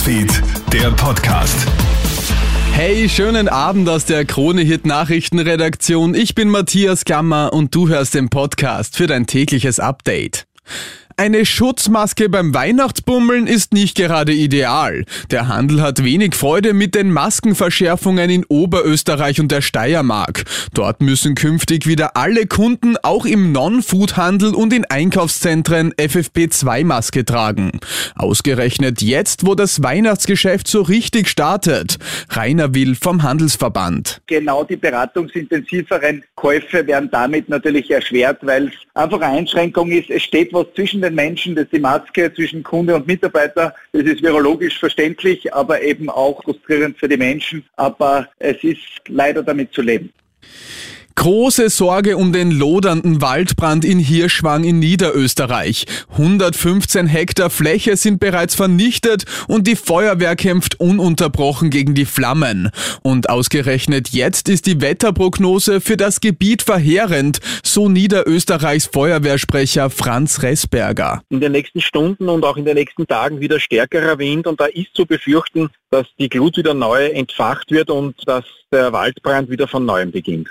Newsfeed, der Podcast. Hey, schönen Abend aus der Krone-Hit Nachrichtenredaktion. Ich bin Matthias Klammer und du hörst den Podcast für dein tägliches Update. Eine Schutzmaske beim Weihnachtsbummeln ist nicht gerade ideal. Der Handel hat wenig Freude mit den Maskenverschärfungen in Oberösterreich und der Steiermark. Dort müssen künftig wieder alle Kunden auch im Non-Food-Handel und in Einkaufszentren FFP2-Maske tragen. Ausgerechnet jetzt, wo das Weihnachtsgeschäft so richtig startet. Rainer Will vom Handelsverband. Genau die beratungsintensiveren Käufe werden damit natürlich erschwert, weil einfach eine Einschränkung ist. Es steht was zwischen den Menschen, das ist die Maske zwischen Kunde und Mitarbeiter. Das ist virologisch verständlich, aber eben auch frustrierend für die Menschen. Aber es ist leider damit zu leben. Große Sorge um den lodernden Waldbrand in Hirschwang in Niederösterreich. 115 Hektar Fläche sind bereits vernichtet und die Feuerwehr kämpft ununterbrochen gegen die Flammen. Und ausgerechnet jetzt ist die Wetterprognose für das Gebiet verheerend, so Niederösterreichs Feuerwehrsprecher Franz Ressberger. In den nächsten Stunden und auch in den nächsten Tagen wieder stärkerer Wind und da ist zu befürchten, dass die Glut wieder neu entfacht wird und dass der Waldbrand wieder von neuem beginnt.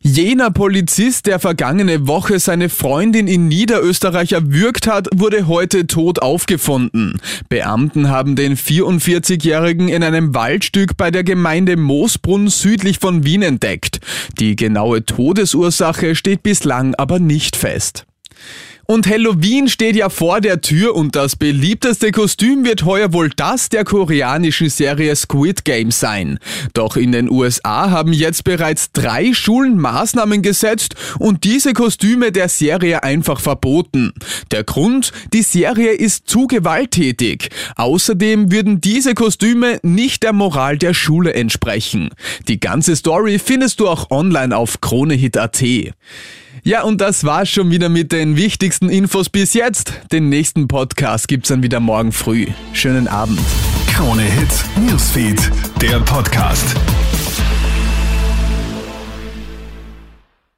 Jener Polizist, der vergangene Woche seine Freundin in Niederösterreich erwürgt hat, wurde heute tot aufgefunden. Beamten haben den 44-Jährigen in einem Waldstück bei der Gemeinde Moosbrunn südlich von Wien entdeckt. Die genaue Todesursache steht bislang aber nicht fest. Und Halloween steht ja vor der Tür und das beliebteste Kostüm wird heuer wohl das der koreanischen Serie Squid Game sein. Doch in den USA haben jetzt bereits drei Schulen Maßnahmen gesetzt und diese Kostüme der Serie einfach verboten. Der Grund, die Serie ist zu gewalttätig. Außerdem würden diese Kostüme nicht der Moral der Schule entsprechen. Die ganze Story findest du auch online auf kronehit.at. Ja, und das war's schon wieder mit den wichtigsten Infos bis jetzt. Den nächsten Podcast gibt's dann wieder morgen früh. Schönen Abend. Krone Hits, Newsfeed, der Podcast.